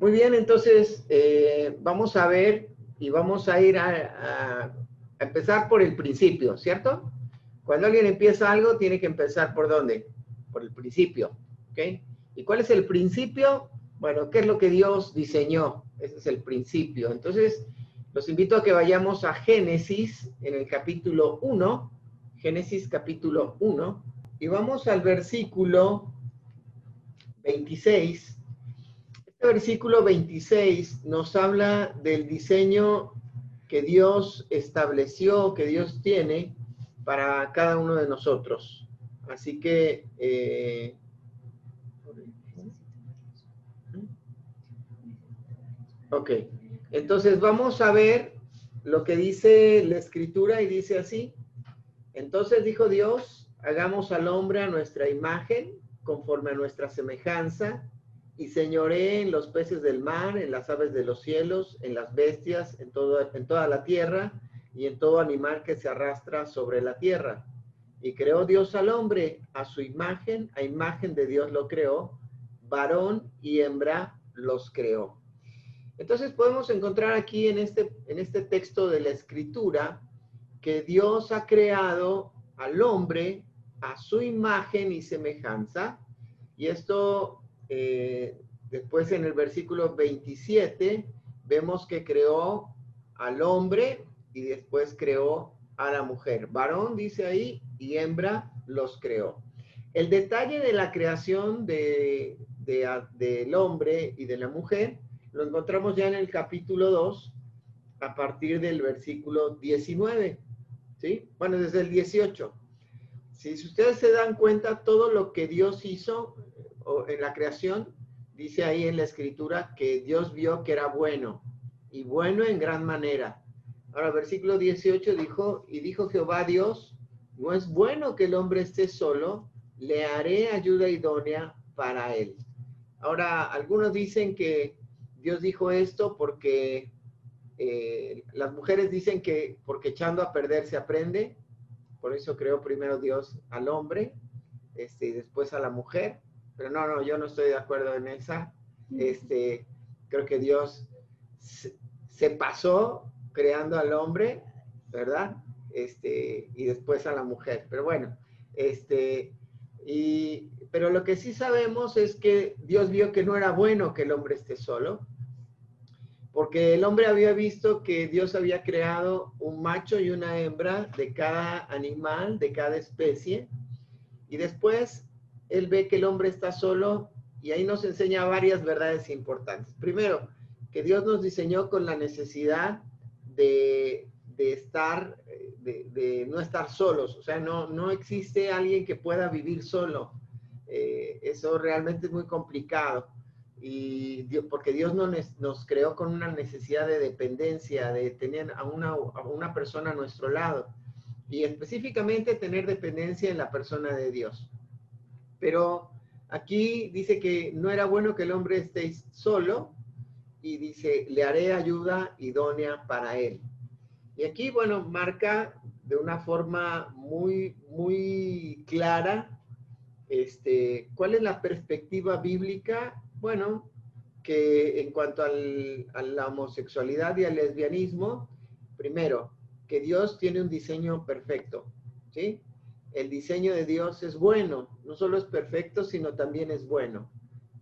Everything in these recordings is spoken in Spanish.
Muy bien, entonces eh, vamos a ver y vamos a ir a, empezar por el principio, ¿cierto? Cuando alguien empieza algo, tiene que empezar por dónde? Por el principio, ¿ok? ¿Y cuál es el principio? Bueno, ¿qué es lo que Dios diseñó? Ese es el principio. Entonces, los invito a que vayamos a Génesis en el capítulo 1, Génesis capítulo 1, y vamos al versículo 26 este versículo 26 nos habla del diseño que Dios estableció, que Dios tiene para cada uno de nosotros. Así que... Eh, ok, entonces vamos a ver lo que dice la escritura y dice así. Entonces dijo Dios, hagamos al hombre a nuestra imagen, conforme a nuestra semejanza y señoré en los peces del mar, en las aves de los cielos, en las bestias, en, todo, en toda la tierra y en todo animal que se arrastra sobre la tierra. Y creó Dios al hombre a su imagen, a imagen de Dios lo creó, varón y hembra los creó. Entonces podemos encontrar aquí en este, en este texto de la escritura que Dios ha creado al hombre a su imagen y semejanza. Y esto eh, después en el versículo 27 vemos que creó al hombre y después creó a la mujer. Varón dice ahí y hembra los creó. El detalle de la creación de, del hombre y de la mujer lo encontramos ya en el capítulo 2 a partir del versículo 19. ¿Sí? Bueno, desde el 18. Si ustedes se dan cuenta, todo lo que Dios hizo en la creación, dice ahí en la escritura que Dios vio que era bueno y bueno en gran manera. Ahora, versículo 18 dijo, y dijo Jehová Dios, no es bueno que el hombre esté solo, le haré ayuda idónea para él. Ahora, algunos dicen que Dios dijo esto porque eh, las mujeres dicen que porque echando a perder se aprende, por eso creó primero Dios al hombre este, y después a la mujer. Pero no, no, yo no estoy de acuerdo en esa. Este, creo que Dios se, pasó creando al hombre, ¿verdad? Este, y después a la mujer. Pero bueno, este, y, pero lo que sí sabemos es que Dios vio que no era bueno que el hombre esté solo, porque el hombre había visto que Dios había creado un macho y una hembra de cada animal, de cada especie, y después él ve que el hombre está solo y ahí nos enseña varias verdades importantes. Primero, que Dios nos diseñó con la necesidad de, estar, de, no estar solos. O sea, no, no existe alguien que pueda vivir solo. Eh, eso realmente es muy complicado. Y porque Dios nos, nos, creó con una necesidad de dependencia, de tener a una, a una persona a nuestro lado. Y específicamente tener dependencia en la persona de Dios. Pero aquí dice que no era bueno que el hombre esté solo y dice, le haré ayuda idónea para él. Y aquí, bueno, marca de una forma muy, muy clara este, cuál es la perspectiva bíblica. Bueno, que en cuanto al, a la homosexualidad y al lesbianismo, primero, que Dios tiene un diseño perfecto, ¿sí? El diseño de Dios es bueno, no solo es perfecto, sino también es bueno.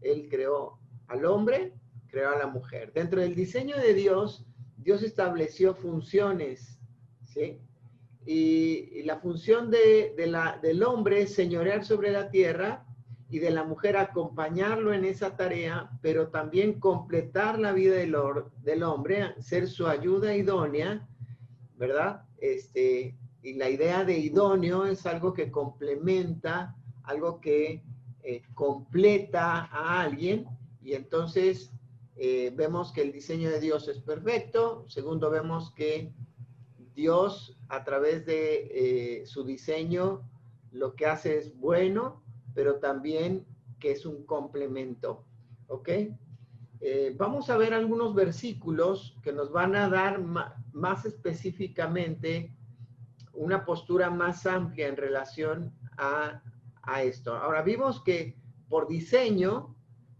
Él creó al hombre, creó a la mujer. Dentro del diseño de Dios, Dios estableció funciones, ¿sí? Y, la función de, la, del hombre es señorear sobre la tierra y de la mujer acompañarlo en esa tarea, pero también completar la vida del, del hombre, ser su ayuda idónea, ¿verdad? Este, y la idea de idóneo es algo que complementa, algo que eh, completa a alguien y entonces eh, vemos que el diseño de Dios es perfecto. Segundo, vemos que Dios a través de eh, su diseño lo que hace es bueno, pero también que es un complemento. ¿Ok? vamos a ver algunos versículos que nos van a dar más específicamente una postura más amplia en relación a, esto. Ahora, vimos que por diseño,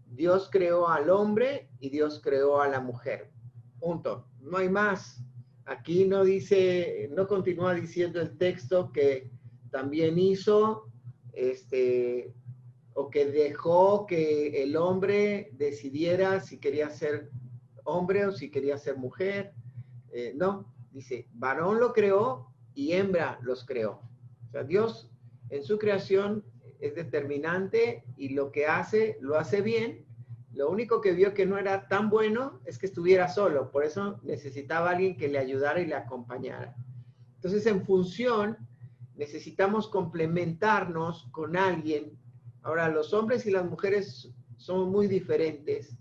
Dios creó al hombre y Dios creó a la mujer. Punto. No hay más. Aquí no dice, no continúa diciendo el texto que también hizo, este, o que dejó que el hombre decidiera si quería ser hombre o si quería ser mujer. Eh, no, dice, varón lo creó y hembra los creó. O sea, Dios en su creación es determinante y lo que hace, lo hace bien. Lo único que vio que no era tan bueno es que estuviera solo, por eso necesitaba alguien que le ayudara y le acompañara. Entonces, en función, necesitamos complementarnos con alguien. Ahora, los hombres y las mujeres son muy diferentes.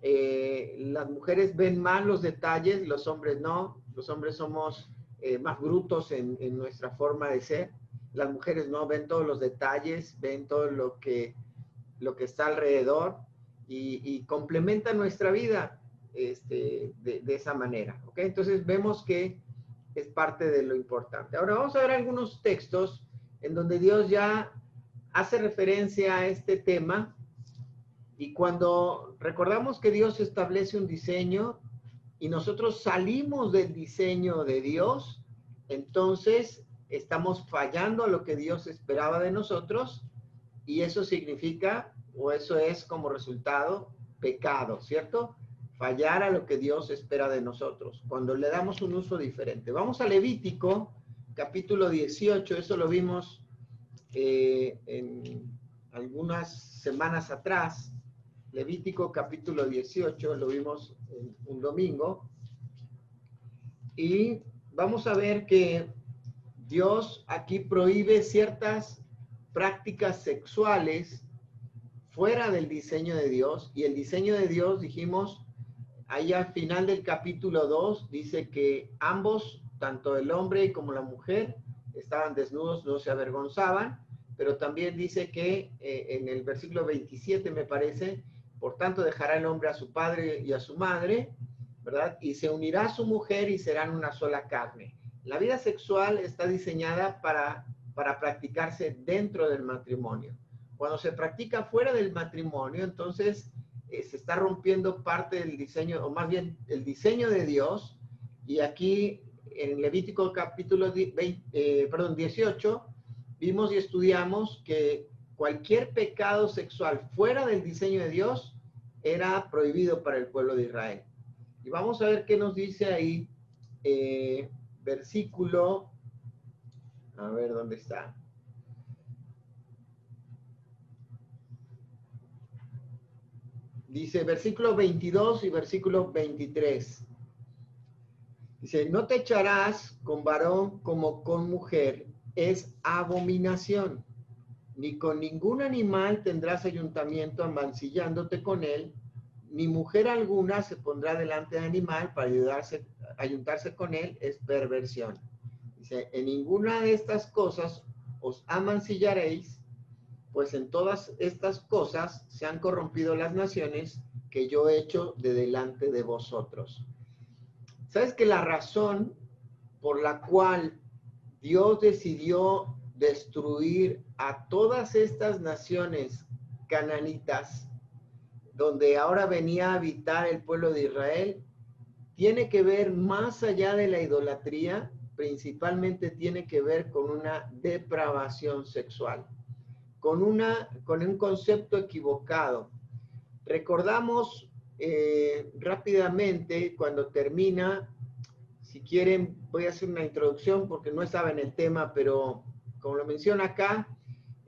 Eh, las mujeres ven más los detalles, los hombres no. Los hombres somos eh, más brutos en, nuestra forma de ser las mujeres no ven todos los detalles, ven todo lo que, lo que está alrededor y, y complementan nuestra vida este, de, esa manera. ¿ok? Entonces vemos que es parte de lo importante. Ahora vamos a ver algunos textos en donde Dios ya hace referencia a este tema y cuando recordamos que Dios establece un diseño y nosotros salimos del diseño de Dios, entonces estamos fallando a lo que Dios esperaba de nosotros y eso significa, o eso es como resultado, pecado, ¿cierto? Fallar a lo que Dios espera de nosotros, cuando le damos un uso diferente. Vamos a Levítico, capítulo 18, eso lo vimos eh, en algunas semanas atrás. Levítico capítulo 18, lo vimos un domingo. Y vamos a ver que Dios aquí prohíbe ciertas prácticas sexuales fuera del diseño de Dios. Y el diseño de Dios, dijimos, ahí al final del capítulo 2, dice que ambos, tanto el hombre como la mujer, estaban desnudos, no se avergonzaban, pero también dice que eh, en el versículo 27, me parece, por tanto dejará el hombre a su padre y a su madre, ¿verdad? Y se unirá a su mujer y serán una sola carne. La vida sexual está diseñada para, para practicarse dentro del matrimonio. Cuando se practica fuera del matrimonio, entonces eh, se está rompiendo parte del diseño, o más bien el diseño de Dios. Y aquí en Levítico capítulo eh, perdón, 18, vimos y estudiamos que cualquier pecado sexual fuera del diseño de Dios era prohibido para el pueblo de Israel. Y vamos a ver qué nos dice ahí eh, versículo, a ver dónde está. Dice versículo 22 y versículo 23. Dice, no te echarás con varón como con mujer, es abominación. Ni con ningún animal tendrás ayuntamiento amancillándote con él, ni mujer alguna se pondrá delante de animal para ayudarse, ayuntarse con él, es perversión. Dice, en ninguna de estas cosas os amancillaréis, pues en todas estas cosas se han corrompido las naciones que yo he hecho de delante de vosotros. ¿Sabes que la razón por la cual Dios decidió destruir a todas estas naciones cananitas donde ahora venía a habitar el pueblo de Israel, tiene que ver más allá de la idolatría, principalmente tiene que ver con una depravación sexual, con, una, con un concepto equivocado. Recordamos eh, rápidamente cuando termina, si quieren, voy a hacer una introducción porque no estaba en el tema, pero como lo menciona acá,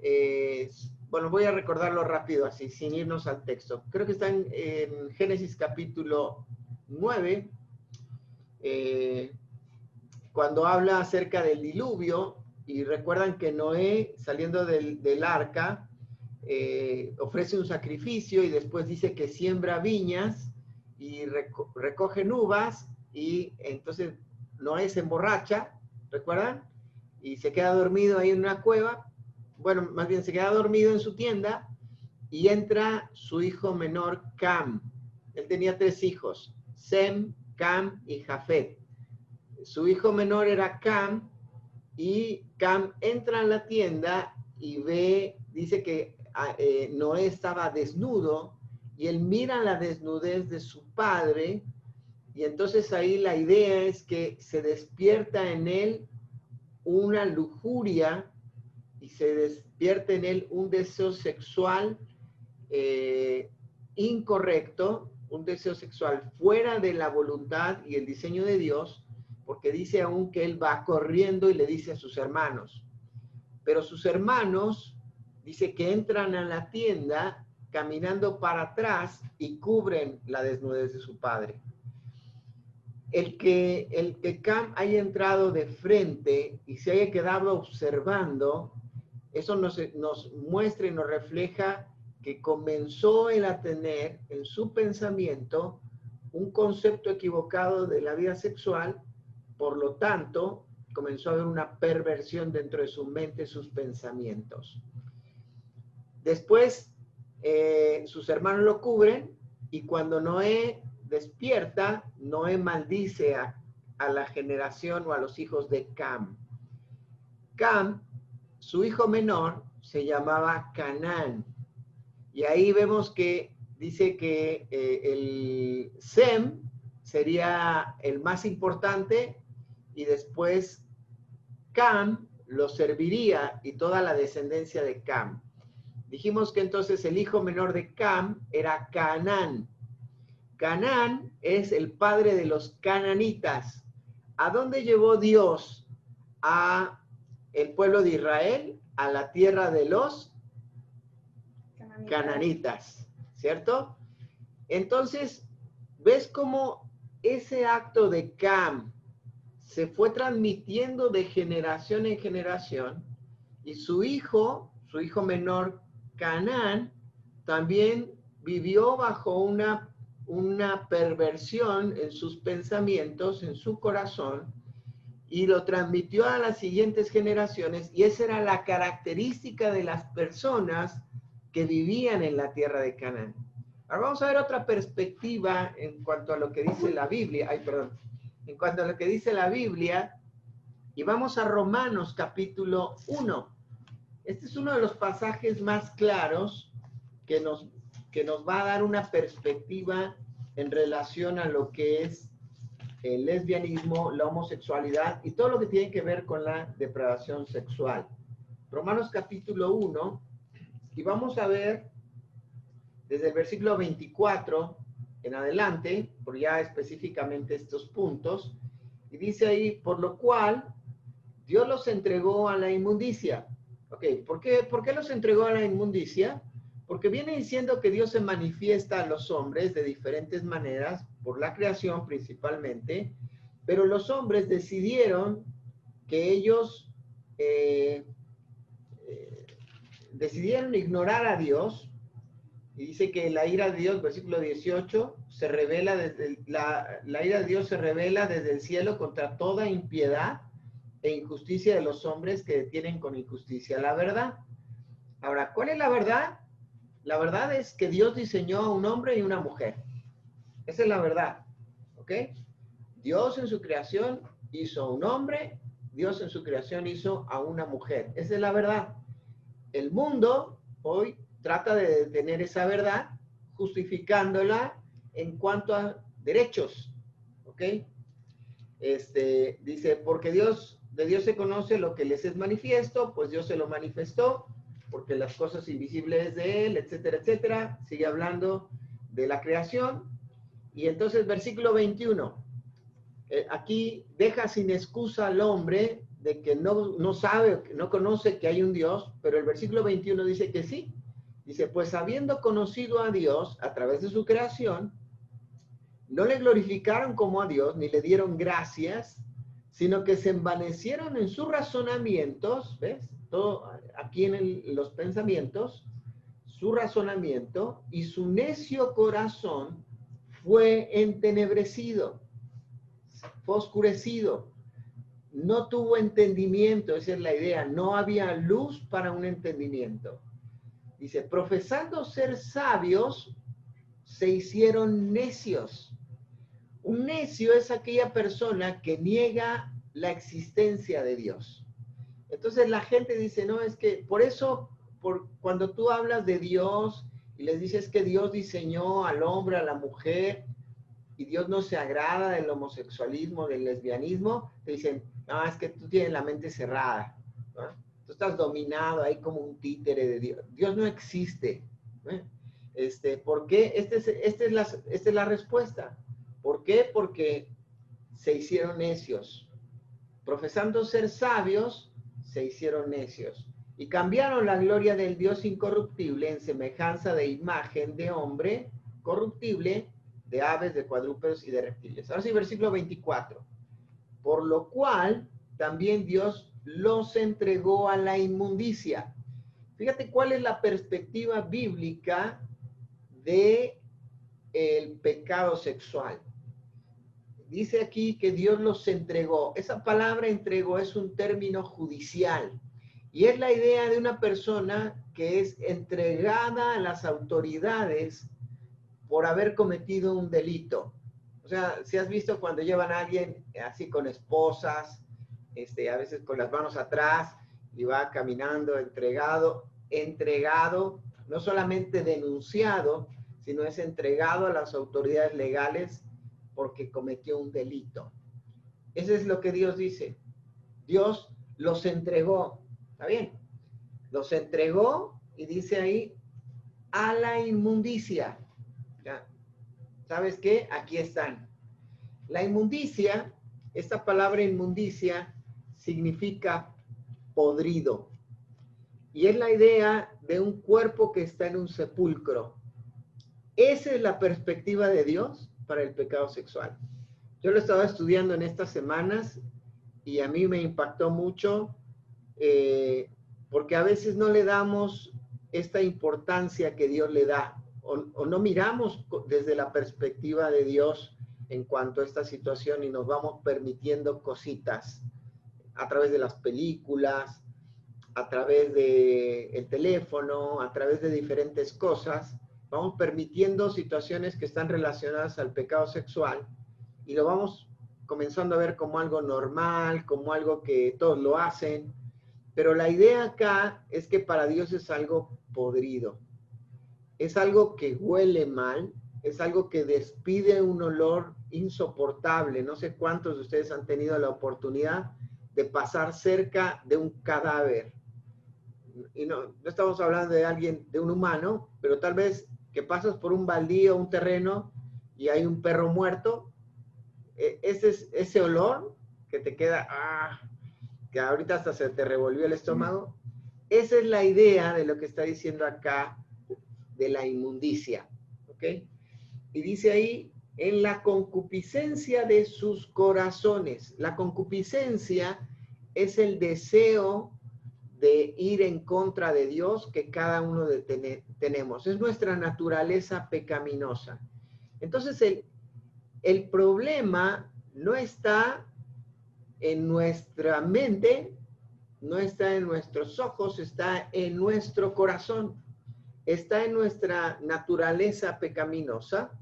eh, bueno, voy a recordarlo rápido así, sin irnos al texto. Creo que está en, Génesis capítulo 9, eh, cuando habla acerca del diluvio, y recuerdan que Noé, saliendo del, arca, eh, ofrece un sacrificio y después dice que siembra viñas y recoge uvas y entonces Noé se emborracha, ¿recuerdan? Y se queda dormido ahí en una cueva bueno, más bien se queda dormido en su tienda y entra su hijo menor Cam. Él tenía tres hijos, Sem, Cam y Jafet. Su hijo menor era Cam y Cam entra a la tienda y ve, dice que ah, eh, Noé estaba desnudo y él mira la desnudez de su padre y entonces ahí la idea es que se despierta en él una lujuria y se despierta en él un deseo sexual eh, incorrecto, un deseo sexual fuera de la voluntad y el diseño de Dios, porque dice aún que él va corriendo y le dice a sus hermanos, pero sus hermanos dice que entran a la tienda caminando para atrás y cubren la desnudez de su padre. El que, el que Cam haya entrado de frente y se haya quedado observando, eso nos, muestra y nos refleja que comenzó él a tener en su pensamiento un concepto equivocado de la vida sexual, por lo tanto, comenzó a haber una perversión dentro de su mente, sus pensamientos. Después, eh, sus hermanos lo cubren y cuando Noé despierta, Noé maldice a, a la generación o a los hijos de Cam. Cam, su hijo menor, se llamaba Canaán y ahí vemos que dice que eh, el Sem sería el más importante y después Cam lo serviría y toda la descendencia de Cam. Dijimos que entonces el hijo menor de Cam era Canaán. Canaán es el padre de los cananitas. ¿A dónde llevó Dios a el pueblo de Israel? A la tierra de los cananitas, ¿cierto? Entonces, ¿ves cómo ese acto de Cam se fue transmitiendo de generación en generación y su hijo, su hijo menor, Canaán, también vivió bajo una, una perversión en sus pensamientos, en su corazón, y lo transmitió a las siguientes generaciones, y esa era la característica de las personas que vivían en la tierra de Canaán. Ahora vamos a ver otra perspectiva en cuanto a lo que dice la Biblia. Ay, perdón. En cuanto a lo que dice la Biblia. Y vamos a Romanos capítulo 1. Este es uno de los pasajes más claros que nos, que nos va a dar una perspectiva en relación a lo que es el lesbianismo, la homosexualidad y todo lo que tiene que ver con la depravación sexual. Romanos capítulo 1, y vamos a ver desde el versículo 24 en adelante, por ya específicamente estos puntos, y dice ahí, por lo cual Dios los entregó a la inmundicia. Ok, ¿por qué, ¿por qué los entregó a la inmundicia? Porque viene diciendo que Dios se manifiesta a los hombres de diferentes maneras, por la creación principalmente, pero los hombres decidieron que ellos eh, decidieron ignorar a Dios, y dice que la ira de Dios, versículo 18, se revela desde la, la ira de Dios se revela desde el cielo contra toda impiedad e injusticia de los hombres que detienen con injusticia la verdad. Ahora, ¿cuál es la verdad? La verdad es que Dios diseñó a un hombre y una mujer. Esa es la verdad. ¿Ok? Dios en su creación hizo un hombre, Dios en su creación hizo a una mujer. Esa es la verdad el mundo hoy trata de tener esa verdad justificándola en cuanto a derechos, ¿ok? Este, dice, porque Dios, de Dios se conoce lo que les es manifiesto, pues Dios se lo manifestó, porque las cosas invisibles de Él, etcétera, etcétera, sigue hablando de la creación. Y entonces, versículo 21, eh, aquí deja sin excusa al hombre de que no, no sabe, no conoce que hay un Dios, pero el versículo 21 dice que sí. Dice, pues habiendo conocido a Dios a través de su creación, no le glorificaron como a Dios, ni le dieron gracias, sino que se envanecieron en sus razonamientos, ¿ves? Todo aquí en los pensamientos, su razonamiento y su necio corazón fue entenebrecido, fue oscurecido no tuvo entendimiento, esa es la idea, no había luz para un entendimiento. Dice, profesando ser sabios, se hicieron necios. Un necio es aquella persona que niega la existencia de Dios. Entonces la gente dice, no, es que por eso, por, cuando tú hablas de Dios y les dices que Dios diseñó al hombre, a la mujer, y Dios no se agrada del homosexualismo, del lesbianismo, te dicen, no, es que tú tienes la mente cerrada, tú estás dominado ahí como un títere de Dios. Dios no existe. Este, ¿Por qué? Este es, este es la, esta es la respuesta. ¿Por qué? Porque se hicieron necios. Profesando ser sabios, se hicieron necios. Y cambiaron la gloria del Dios incorruptible en semejanza de imagen de hombre corruptible, de aves, de cuadrúpedos y de reptiles. Ahora sí, versículo 24. Por lo cual también Dios los entregó a la inmundicia. Fíjate cuál es la perspectiva bíblica de el pecado sexual dice aquí que Dios los entregó. Esa palabra entregó es un término judicial y es la idea de una persona que es entregada a las autoridades por haber cometido un delito. O sea, si has visto cuando llevan a alguien así con esposas, este, a veces con las manos atrás y va caminando entregado, entregado, no solamente denunciado, sino es entregado a las autoridades legales porque cometió un delito. Eso es lo que Dios dice. Dios los entregó, ¿está bien? Los entregó y dice ahí a la inmundicia. ¿Sabes qué? Aquí están. La inmundicia, esta palabra inmundicia significa podrido. Y es la idea de un cuerpo que está en un sepulcro. Esa es la perspectiva de Dios para el pecado sexual. Yo lo estaba estudiando en estas semanas y a mí me impactó mucho eh, porque a veces no le damos esta importancia que Dios le da o, o, no miramos desde la perspectiva de Dios en cuanto a esta situación y nos vamos permitiendo cositas a través de las películas, a través del el teléfono, a través de diferentes cosas vamos permitiendo situaciones que están relacionadas al pecado sexual y lo vamos comenzando a ver como algo normal, como algo que todos lo hacen, pero la idea acá es que para Dios es algo podrido, es algo que huele mal, es algo que despide un olor insoportable. No sé cuántos de ustedes han tenido la oportunidad de pasar cerca de un cadáver. Y no, estamos hablando de alguien, de un humano, pero tal vez que pasas por un baldío, un terreno y hay un perro muerto, e, ese, es, ese olor que te queda, ah, que ahorita hasta se te revolvió el estómago, esa es la idea de lo que está diciendo acá de la inmundicia, ¿ok? Y dice ahí, en la concupiscencia de sus corazones. La concupiscencia es el deseo de ir en contra de Dios que cada uno de tenemos. Es nuestra naturaleza pecaminosa. Entonces, el, el problema no está en nuestra mente, no está en nuestros ojos, está en nuestro corazón, está en nuestra naturaleza pecaminosa,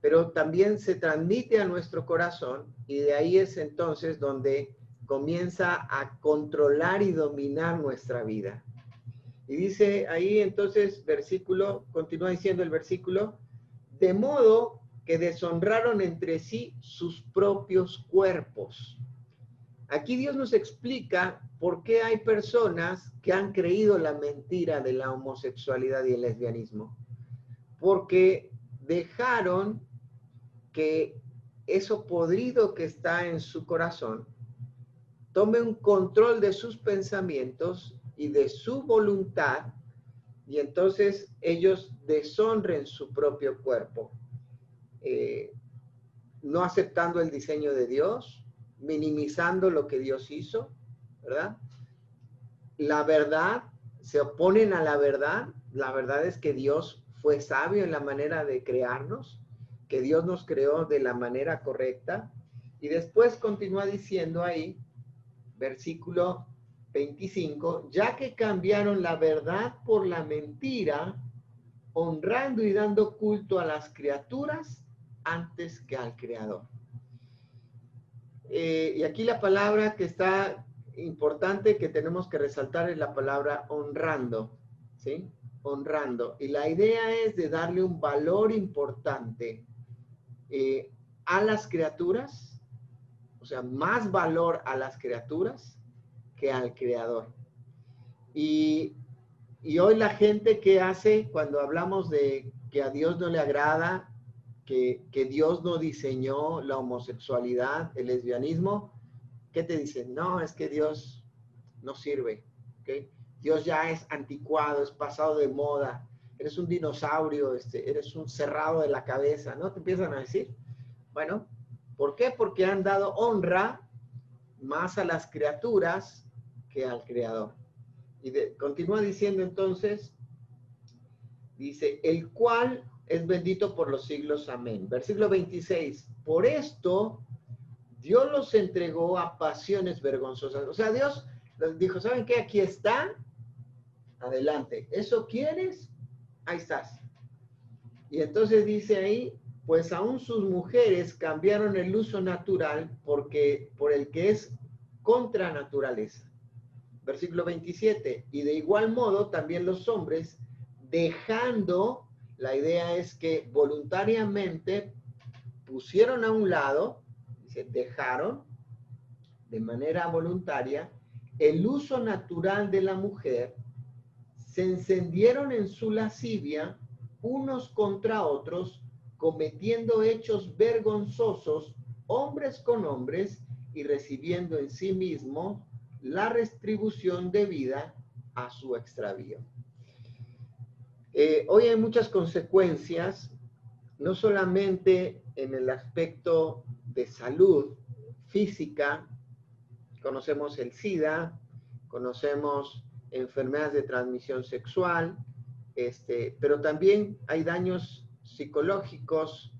pero también se transmite a nuestro corazón y de ahí es entonces donde comienza a controlar y dominar nuestra vida. Y dice ahí entonces, versículo, continúa diciendo el versículo, de modo que deshonraron entre sí sus propios cuerpos. Aquí Dios nos explica por qué hay personas que han creído la mentira de la homosexualidad y el lesbianismo. Porque dejaron que eso podrido que está en su corazón tome un control de sus pensamientos y de su voluntad y entonces ellos deshonren su propio cuerpo, eh, no aceptando el diseño de Dios, minimizando lo que Dios hizo, ¿verdad? La verdad, se oponen a la verdad, la verdad es que Dios fue sabio en la manera de crearnos, que Dios nos creó de la manera correcta, y después continúa diciendo ahí, versículo 25, ya que cambiaron la verdad por la mentira, honrando y dando culto a las criaturas antes que al Creador. Eh, y aquí la palabra que está importante que tenemos que resaltar es la palabra honrando, ¿sí? honrando. Y la idea es de darle un valor importante eh, a las criaturas, o sea, más valor a las criaturas que al creador. Y, y hoy la gente que hace cuando hablamos de que a Dios no le agrada, que, Dios no diseñó la homosexualidad, el lesbianismo, ¿qué te dicen? No, es que Dios no sirve. ¿okay? Dios ya es anticuado, es pasado de moda, eres un dinosaurio, este, eres un cerrado de la cabeza, ¿no? Te empiezan a decir. Bueno, ¿por qué? Porque han dado honra más a las criaturas que al creador. Y continúa diciendo entonces, dice, el cual es bendito por los siglos, amén. Versículo 26, por esto Dios los entregó a pasiones vergonzosas. O sea, Dios les dijo, ¿saben qué? Aquí está, adelante. ¿Eso quieres? Ahí estás. Y entonces dice ahí, pues aún sus mujeres cambiaron el uso natural porque, por el que es contra naturaleza. Versículo 27. Y de igual modo también los hombres, dejando, la idea es que voluntariamente pusieron a un lado, dice, dejaron de manera voluntaria el uso natural de la mujer se encendieron en su lascivia unos contra otros, cometiendo hechos vergonzosos, hombres con hombres, y recibiendo en sí mismo la retribución debida a su extravío. Eh, hoy hay muchas consecuencias, no solamente en el aspecto de salud física, conocemos el SIDA, conocemos enfermedades de transmisión sexual, este, pero también hay daños psicológicos,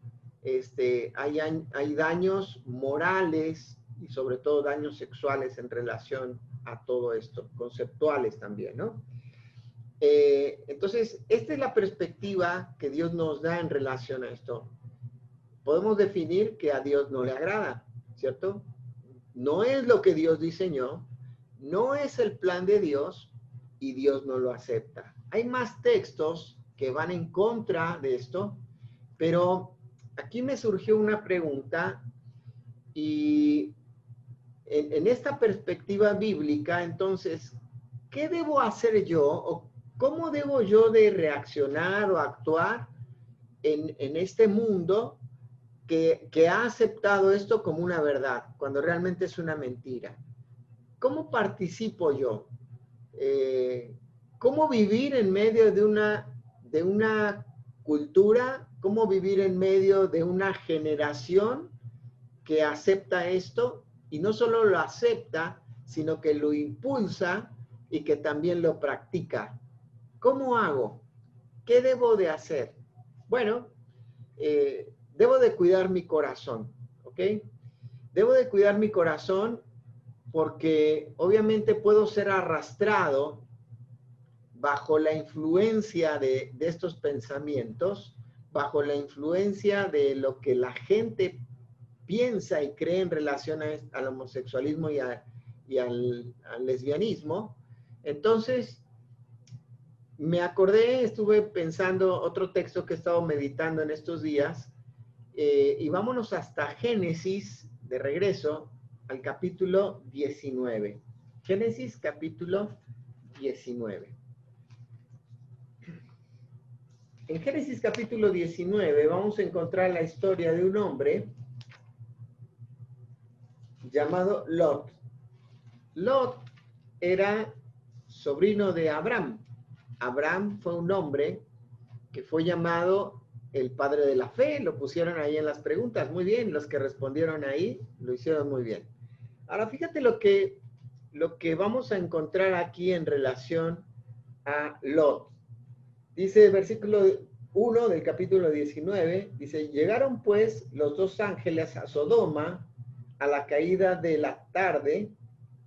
este, hay, hay daños morales y sobre todo daños sexuales en relación a todo esto, conceptuales también, ¿no? Eh, entonces, esta es la perspectiva que Dios nos da en relación a esto. Podemos definir que a Dios no le agrada, ¿cierto? No es lo que Dios diseñó, no es el plan de Dios, y Dios no lo acepta. Hay más textos que van en contra de esto, pero aquí me surgió una pregunta y en, esta perspectiva bíblica, entonces, ¿qué debo hacer yo cómo debo yo de reaccionar o actuar en, este mundo que, que, ha aceptado esto como una verdad, cuando realmente es una mentira? ¿Cómo participo yo? Eh, cómo vivir en medio de una, de una cultura, cómo vivir en medio de una generación que acepta esto y no solo lo acepta, sino que lo impulsa y que también lo practica. ¿Cómo hago? ¿Qué debo de hacer? Bueno, eh, debo de cuidar mi corazón, ¿ok? Debo de cuidar mi corazón porque obviamente puedo ser arrastrado bajo la influencia de, estos pensamientos, bajo la influencia de lo que la gente piensa y cree en relación al homosexualismo y, al, lesbianismo. Entonces, me acordé, estuve pensando otro texto que he estado meditando en estos días, eh, y vámonos hasta Génesis, de regreso, al capítulo 19. Génesis capítulo 19. En Génesis capítulo 19 vamos a encontrar la historia de un hombre llamado Lot. Lot era sobrino de Abraham. Abraham fue un hombre que fue llamado el padre de la fe, lo pusieron ahí en las preguntas. Muy bien, los que respondieron ahí lo hicieron muy bien. Ahora fíjate lo que, lo que vamos a encontrar aquí en relación a Lot. Dice el versículo 1 del capítulo 19, dice, llegaron pues los dos ángeles a Sodoma a la caída de la tarde,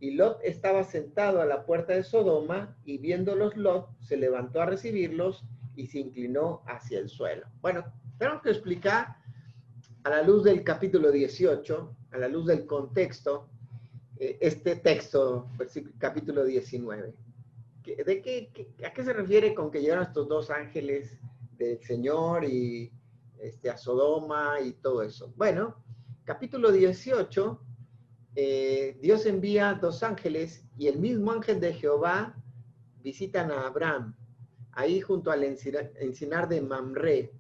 y Lot estaba sentado a la puerta de Sodoma, y viéndolos Lot, se levantó a recibirlos y se inclinó hacia el suelo. Bueno, tengo que explicar a la luz del capítulo 18, a la luz del contexto, eh, este texto, capítulo 19. ¿de qué, a qué se refiere con que llegaron estos dos ángeles del Señor y este, a Sodoma y todo eso? Bueno, capítulo 18, eh, Dios envía dos ángeles y el mismo ángel de Jehová visitan a Abraham, ahí junto al encinar de Mamre.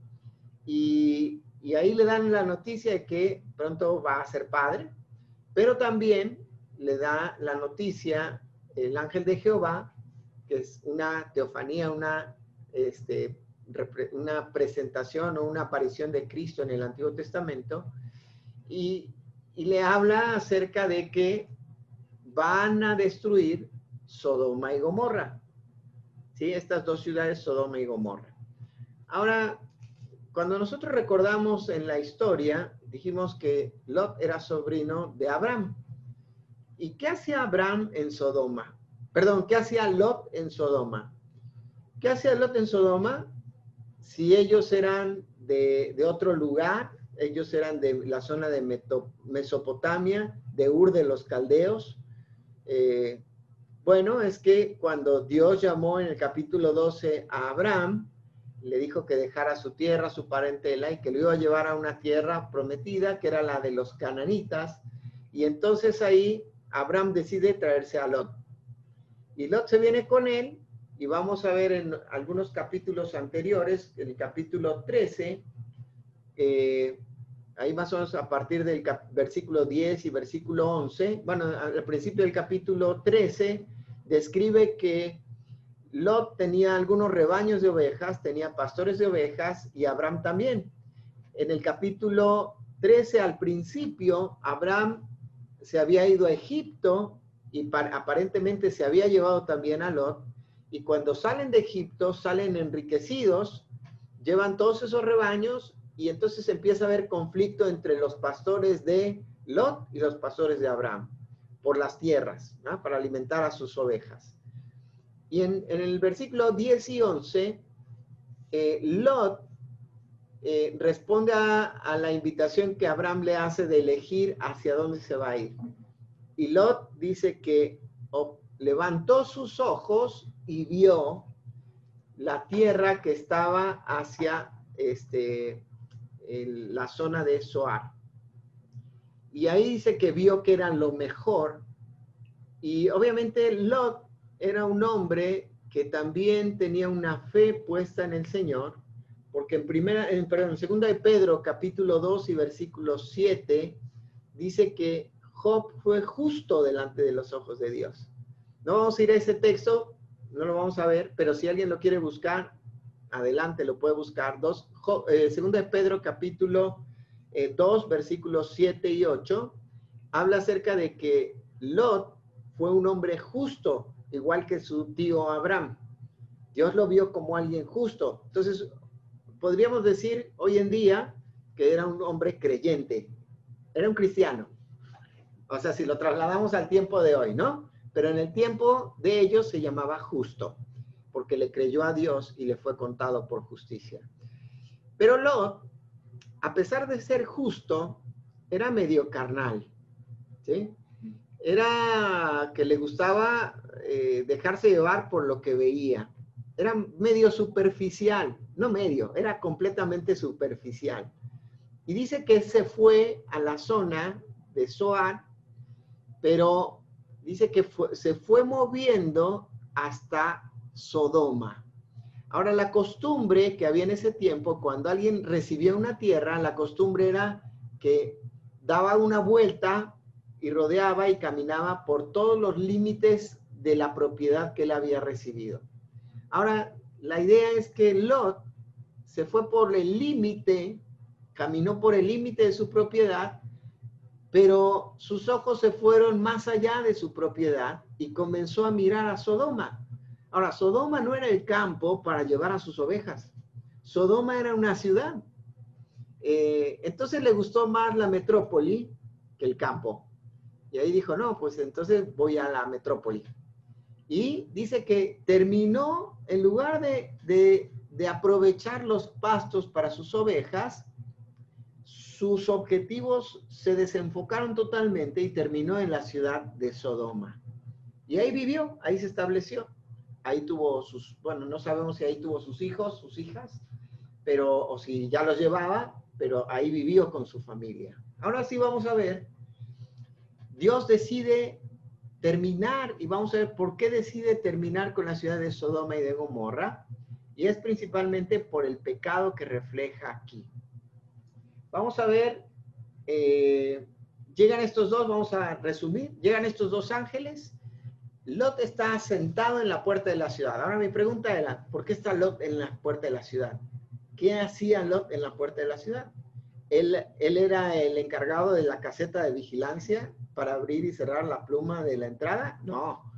Y, ahí le dan la noticia de que pronto va a ser padre, pero también le da la noticia el ángel de Jehová, que es una teofanía, una, este, una presentación o una aparición de Cristo en el Antiguo Testamento, y, le habla acerca de que van a destruir Sodoma y Gomorra. ¿Sí? Estas dos ciudades, Sodoma y Gomorra. Ahora, cuando nosotros recordamos en la historia, dijimos que Lot era sobrino de Abraham. ¿Y qué hacía Abraham en Sodoma? Perdón, ¿qué hacía Lot en Sodoma? ¿Qué hacía Lot en Sodoma? Si ellos eran de, otro lugar, ellos eran de la zona de Mesopotamia, de Ur de los Caldeos. Eh, bueno, es que cuando Dios llamó en el capítulo 12 a Abraham, le dijo que dejara su tierra, su parentela, y que lo iba a llevar a una tierra prometida, que era la de los cananitas. Y entonces ahí Abraham decide traerse a Lot. Y Lot se viene con él, y vamos a ver en algunos capítulos anteriores, en el capítulo 13, eh, ahí más o menos a partir del versículo 10 y versículo 11, bueno, al principio del capítulo 13, describe que Lot tenía algunos rebaños de ovejas, tenía pastores de ovejas y Abraham también. En el capítulo 13 al principio, Abraham se había ido a Egipto y aparentemente se había llevado también a Lot. Y cuando salen de Egipto, salen enriquecidos, llevan todos esos rebaños y entonces empieza a haber conflicto entre los pastores de Lot y los pastores de Abraham por las tierras, para alimentar a sus ovejas. Y en, el versículo 10 y 11, eh, Lot eh, responde a, la invitación que Abraham le hace de elegir hacia dónde se va a ir. Y Lot dice que levantó sus ojos y vio la tierra que estaba hacia este, la zona de Soar. Y ahí dice que vio que era lo mejor. Y obviamente Lot era un hombre que también tenía una fe puesta en el Señor porque en primera, en, perdón, en segunda de Pedro, capítulo 2 y versículo 7, dice que Job fue justo delante de los ojos de Dios. No vamos a ir a ese texto, no lo vamos a ver, pero si alguien lo quiere buscar, adelante, lo puede buscar. Dos, eh, de Pedro, capítulo 2, eh, versículos 7 y 8, habla acerca de que Lot fue un hombre justo, igual que su tío Abraham. Dios lo vio como alguien justo. Entonces, podríamos decir hoy en día que era un hombre creyente, era un cristiano. O sea, si lo trasladamos al tiempo de hoy, ¿no? Pero en el tiempo de ellos se llamaba justo, porque le creyó a Dios y le fue contado por justicia. Pero Lot, a pesar de ser justo, era medio carnal, ¿sí? Era que le gustaba eh, dejarse llevar por lo que veía era medio superficial, no medio, era completamente superficial. Y dice que se fue a la zona de Soar, pero dice que se fue moviendo hasta Sodoma. Ahora, la costumbre que había en ese tiempo, cuando alguien recibía una tierra, la costumbre era que daba una vuelta y rodeaba y caminaba por todos los límites de la propiedad que él había recibido. Ahora, la idea es que Lot se fue por el límite, caminó por el límite de su propiedad, pero sus ojos se fueron más allá de su propiedad y comenzó a mirar a Sodoma. Ahora, Sodoma no era el campo para llevar a sus ovejas. Sodoma era una ciudad. Eh, entonces le gustó más la metrópoli que el campo. Y ahí dijo, no, pues entonces voy a la metrópoli. Y dice que terminó, en lugar de, aprovechar los pastos para sus ovejas, sus objetivos se desenfocaron totalmente y terminó en la ciudad de Sodoma. Y ahí vivió, ahí se estableció. Ahí tuvo sus, bueno, no sabemos si ahí tuvo sus hijos, sus hijas, pero, o si ya los llevaba, pero ahí vivió con su familia. Ahora sí vamos a ver, Dios decide terminar, y vamos a ver por qué decide terminar con la ciudad de Sodoma y de Gomorra, y es principalmente por el pecado que refleja aquí. Vamos a ver, eh, llegan estos dos, vamos a resumir, llegan estos dos ángeles, Lot está sentado en la puerta de la ciudad. Ahora mi pregunta era, ¿por qué está Lot en la puerta de la ciudad? ¿Qué hacía Lot en la puerta de la ciudad? Él, él era el encargado de la caseta de vigilancia para abrir y cerrar la pluma de la entrada. No.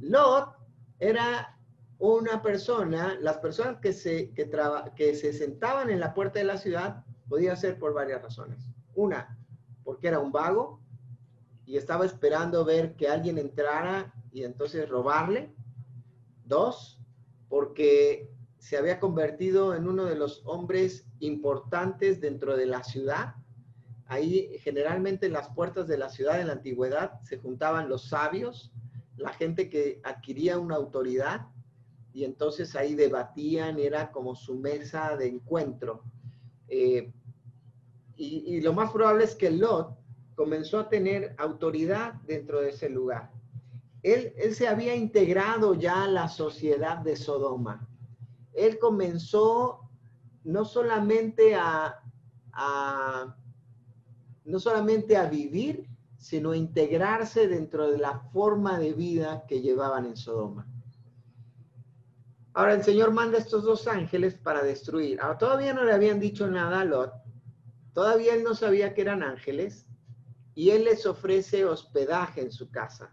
Lot era una persona, las personas que se, que, que se sentaban en la puerta de la ciudad podía ser por varias razones. Una, porque era un vago y estaba esperando ver que alguien entrara y entonces robarle. Dos, porque se había convertido en uno de los hombres importantes dentro de la ciudad. Ahí generalmente en las puertas de la ciudad en la antigüedad se juntaban los sabios, la gente que adquiría una autoridad y entonces ahí debatían, era como su mesa de encuentro. Eh, y, lo más probable es que Lot comenzó a tener autoridad dentro de ese lugar. Él, se había integrado ya a la sociedad de Sodoma. Él comenzó no solamente a, a, no solamente a vivir, sino a integrarse dentro de la forma de vida que llevaban en Sodoma. Ahora el Señor manda a estos dos ángeles para destruir. Ahora todavía no le habían dicho nada a Lot. Todavía él no sabía que eran ángeles. Y él les ofrece hospedaje en su casa.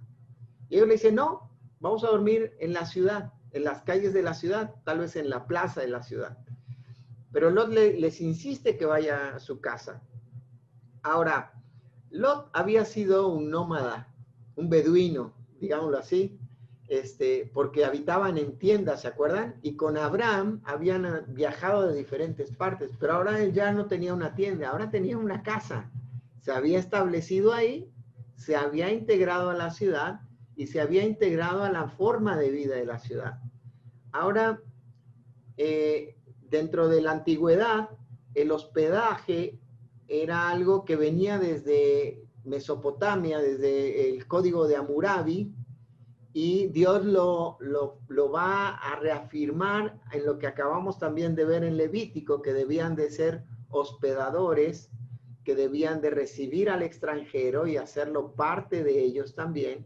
Y ellos le dicen, no, vamos a dormir en la ciudad, en las calles de la ciudad, tal vez en la plaza de la ciudad. Pero Lot les insiste que vaya a su casa. Ahora, Lot había sido un nómada, un beduino, digámoslo así, este, porque habitaban en tiendas, ¿se acuerdan? Y con Abraham habían viajado de diferentes partes, pero ahora él ya no tenía una tienda, ahora tenía una casa. Se había establecido ahí, se había integrado a la ciudad y se había integrado a la forma de vida de la ciudad. Ahora, eh, dentro de la antigüedad, el hospedaje era algo que venía desde Mesopotamia, desde el código de Hammurabi, y Dios lo, lo, va a reafirmar en lo que acabamos también de ver en Levítico, que debían de ser hospedadores, que debían de recibir al extranjero y hacerlo parte de ellos también.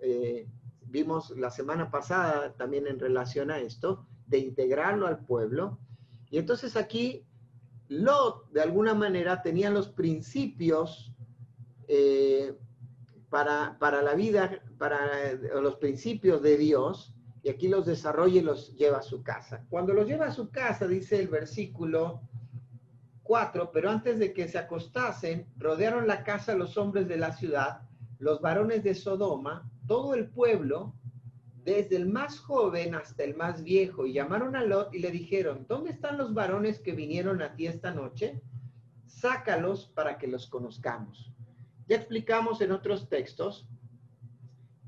Eh, vimos la semana pasada también en relación a esto, de integrarlo al pueblo. Y entonces aquí Lot, de alguna manera, tenía los principios eh, para, para la vida, para los principios de Dios, y aquí los desarrolla y los lleva a su casa. Cuando los lleva a su casa, dice el versículo 4, pero antes de que se acostasen, rodearon la casa los hombres de la ciudad, los varones de Sodoma, todo el pueblo, desde el más joven hasta el más viejo, y llamaron a Lot y le dijeron, ¿dónde están los varones que vinieron a ti esta noche? Sácalos para que los conozcamos. Ya explicamos en otros textos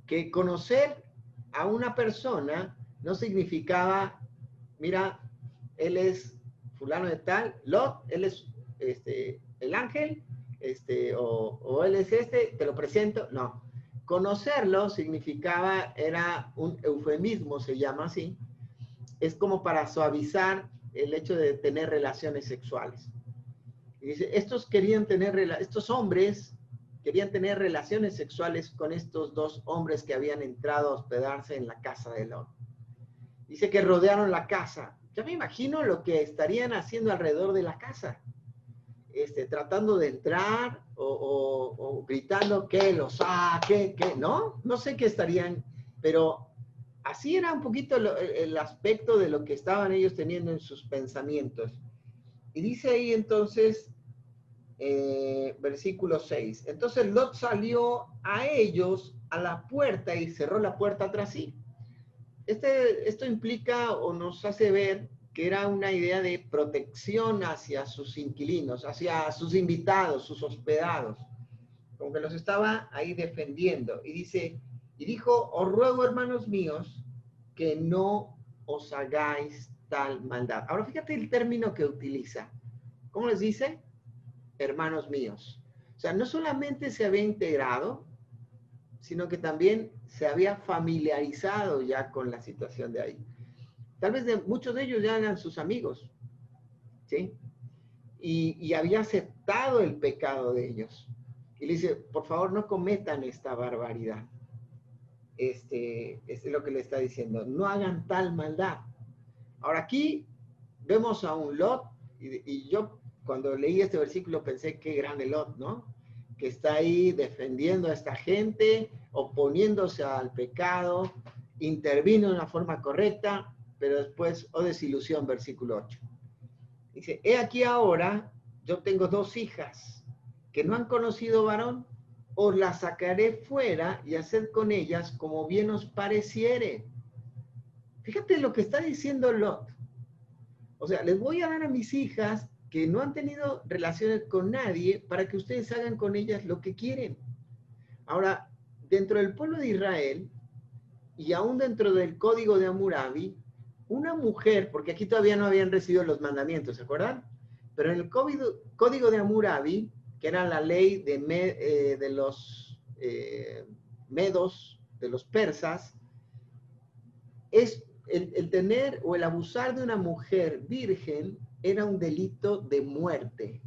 que conocer a una persona no significaba, mira, él es fulano de tal, Lot, él es este, el ángel, este, o, o él es este, te lo presento. No, conocerlo significaba, era un eufemismo, se llama así, es como para suavizar el hecho de tener relaciones sexuales. Y dice, estos querían tener, estos hombres querían tener relaciones sexuales con estos dos hombres que habían entrado a hospedarse en la casa de Lot. Dice que rodearon la casa. Ya me imagino lo que estarían haciendo alrededor de la casa. Este, tratando de entrar o, gritando que los saque, que no, no sé qué estarían, pero así era un poquito el aspecto de lo que estaban ellos teniendo en sus pensamientos. Y dice ahí entonces eh, versículo 6. Entonces Lot salió a ellos a la puerta y cerró la puerta tras sí. Este, esto implica o nos hace ver que era una idea de protección hacia sus inquilinos, hacia sus invitados, sus hospedados, como que los estaba ahí defendiendo. Y dice, y dijo, os ruego, hermanos míos, que no os hagáis tal maldad. Ahora fíjate el término que utiliza. ¿Cómo les dice? Hermanos míos. O sea, no solamente se había integrado, sino que también se había familiarizado ya con la situación de ahí. Tal vez muchos de ellos ya eran sus amigos, ¿sí? Y, y había aceptado el pecado de ellos. Y le dice, por favor, no cometan esta barbaridad este, es lo que le está diciendo, no hagan tal maldad. Ahora aquí vemos a un Lot, y, yo cuando leí este versículo pensé qué grande Lot, ¿no? Que está ahí defendiendo a esta gente, oponiéndose al pecado, intervino de una forma correcta, pero después, oh desilusión, versículo 8. Dice, he aquí ahora, yo tengo dos hijas que no han conocido varón os las sacaré fuera y haced con ellas como bien os pareciere. Fíjate lo que está diciendo Lot. O sea, les voy a dar a mis hijas que no han tenido relaciones con nadie para que ustedes hagan con ellas lo que quieren. Ahora, dentro del pueblo de Israel y aún dentro del código de Amurabi, una mujer, porque aquí todavía no habían recibido los mandamientos, ¿se acuerdan? Pero en el código de Amurabi, que era la ley de, eh, los eh, medos, de los persas, es el, tener o el abusar de una mujer virgen era un delito de muerte.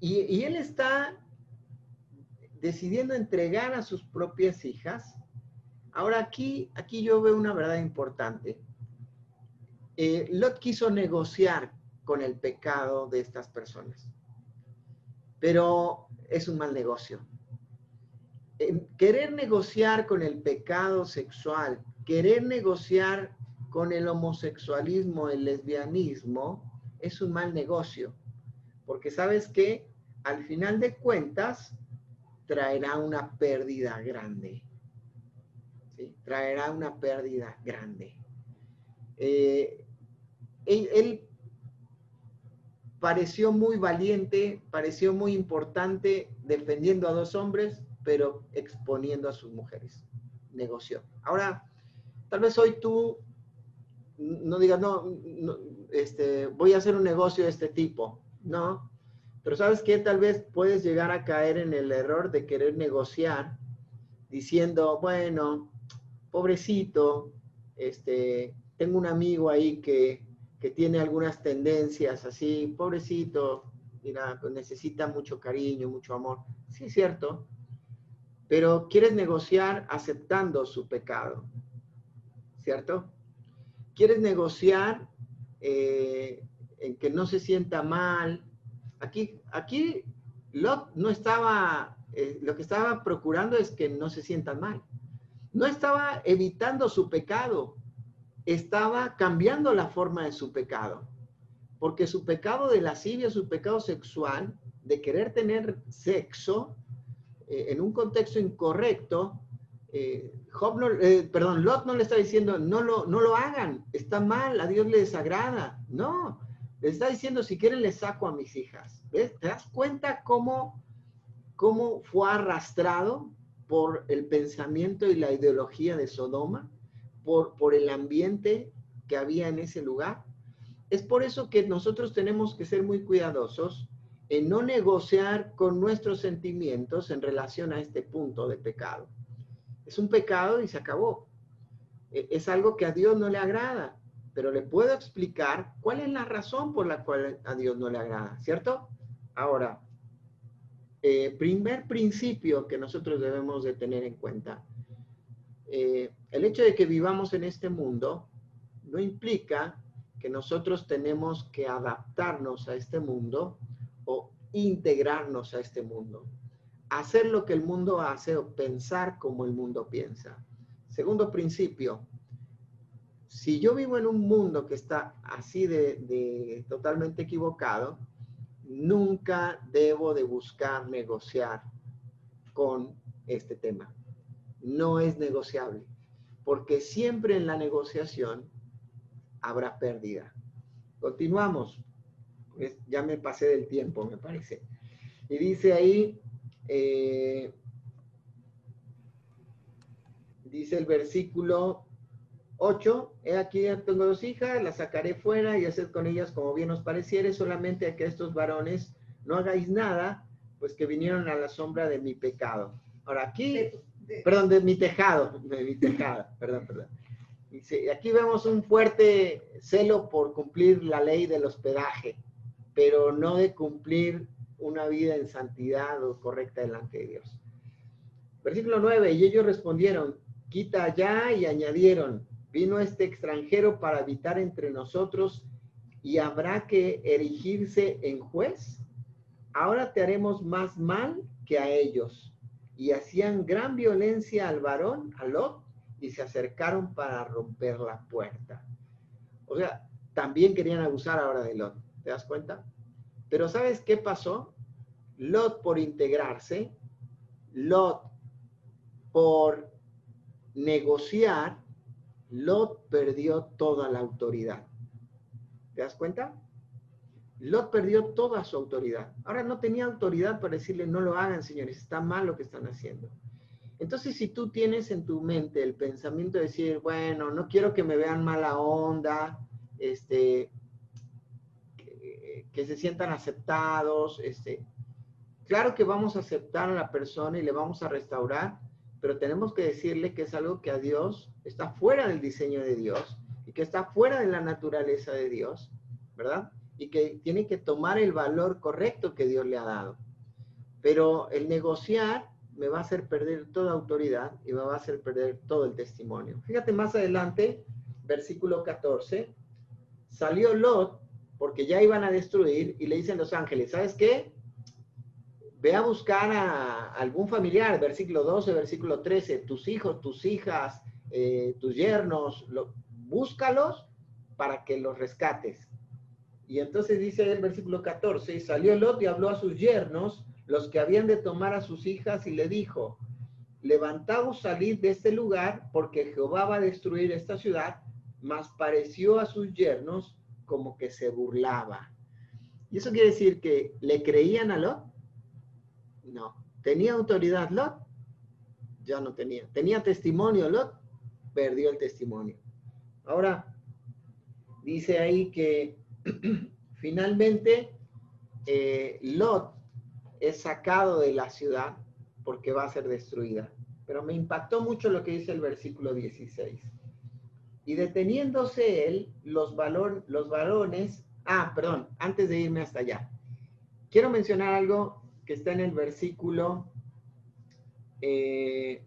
Y, él está decidiendo entregar a sus propias hijas. Ahora aquí, aquí yo veo una verdad importante. Eh, Lot quiso negociar con el pecado de estas personas pero es un mal negocio. Querer negociar con el pecado sexual, querer negociar con el homosexualismo, el lesbianismo, es un mal negocio. Porque sabes que al final de cuentas traerá una pérdida grande. Traerá una pérdida grande. Eh, él pareció muy valiente, pareció muy importante defendiendo a dos hombres, pero exponiendo a sus mujeres. Negoció. Ahora, tal vez hoy tú no digas, no, este, voy a hacer un negocio de este tipo. No, pero sabes que tal vez puedes llegar a caer en el error de querer negociar diciendo, bueno, pobrecito, este, tengo un amigo ahí que que tiene algunas tendencias así, pobrecito, mira, pues necesita mucho cariño, mucho amor. Sí, es cierto, pero quieres negociar aceptando su pecado, ¿cierto? Quieres negociar eh, en que no se sienta mal. Aquí, aquí Lot no estaba, eh, lo que estaba procurando es que no se sientan mal. No estaba evitando su pecado, estaba cambiando la forma de su pecado. Porque su pecado de lascivia, su pecado sexual, de querer tener sexo eh, en un contexto incorrecto, eh, eh, perdón, Lot no le está diciendo, no lo, no lo hagan, está mal, a Dios le desagrada. No, le está diciendo, si quieren les saco a mis hijas. ¿Ves? ¿Te das cuenta cómo, cómo fue arrastrado por el pensamiento y la ideología de Sodoma? por, el ambiente que había en ese lugar. Es por eso que nosotros tenemos que ser muy cuidadosos en no negociar con nuestros sentimientos en relación a este punto de pecado. Es un pecado y se acabó. E, es algo que a Dios no le agrada, pero le puedo explicar cuál es la razón por la cual a Dios no le agrada, ¿cierto? Ahora, eh, primer principio que nosotros debemos de tener en cuenta eh, el hecho de que vivamos en este mundo no implica que nosotros tenemos que adaptarnos a este mundo o integrarnos a este mundo. Hacer lo que el mundo hace o pensar como el mundo piensa. Segundo principio, si yo vivo en un mundo que está así de, totalmente equivocado, nunca debo de buscar negociar con este tema no es negociable, porque siempre en la negociación habrá pérdida. Continuamos. Ya me pasé del tiempo, me parece. Y dice ahí, eh, dice el versículo 8, he aquí tengo dos hijas, las sacaré fuera y haced con ellas como bien os pareciere, solamente a que estos varones no hagáis nada, pues que vinieron a la sombra de mi pecado. Ahora aquí, perdón, de mi tejado, de mi tejado, perdón, perdón. Dice, aquí vemos un fuerte celo por cumplir la ley del hospedaje, pero no de cumplir una vida en santidad o correcta delante de Dios. Versículo 9, y ellos respondieron, quita allá y añadieron, vino este extranjero para habitar entre nosotros y habrá que erigirse en juez. Ahora te haremos más mal que a ellos. Y hacían gran violencia al varón, a Lot, y se acercaron para romper la puerta. O sea, también querían abusar ahora de Lot. ¿Te das cuenta? Pero ¿sabes qué pasó? Lot por integrarse, Lot por negociar, Lot perdió toda la autoridad. ¿Te das cuenta? Lot perdió toda su autoridad. Ahora no tenía autoridad para decirle, no lo hagan, señores, está mal lo que están haciendo. Entonces, si tú tienes en tu mente el pensamiento de decir, bueno, no quiero que me vean mala onda, este, que, se sientan aceptados, este, claro que vamos a aceptar a la persona y le vamos a restaurar, pero tenemos que decirle que es algo que a Dios está fuera del diseño de Dios y que está fuera de la naturaleza de Dios, ¿verdad? Y que tiene que tomar el valor correcto que Dios le ha dado. Pero el negociar me va a hacer perder toda autoridad y me va a hacer perder todo el testimonio. Fíjate más adelante, versículo 14, salió Lot porque ya iban a destruir y le dicen los ángeles, ¿sabes qué? Ve a buscar a algún familiar, versículo 12, versículo 13, tus hijos, tus hijas, eh, tus yernos, búscalos para que los rescates. Y entonces dice el versículo 14, y salió Lot y habló a sus yernos, los que habían de tomar a sus hijas, y le dijo, levantaos, salid de este lugar, porque Jehová va a destruir esta ciudad, mas pareció a sus yernos como que se burlaba. Y eso quiere decir que le creían a Lot no. ¿Tenía autoridad Lot? Ya no tenía. ¿Tenía testimonio Lot? Perdió el testimonio. Ahora, dice ahí que finalmente eh, Lot es sacado de la ciudad porque va a ser destruida. Pero me impactó mucho lo que dice el versículo 16. Y deteniéndose él, los, valor, los varones, ah, perdón, antes de irme hasta allá, quiero mencionar algo que está en el versículo 10. Eh,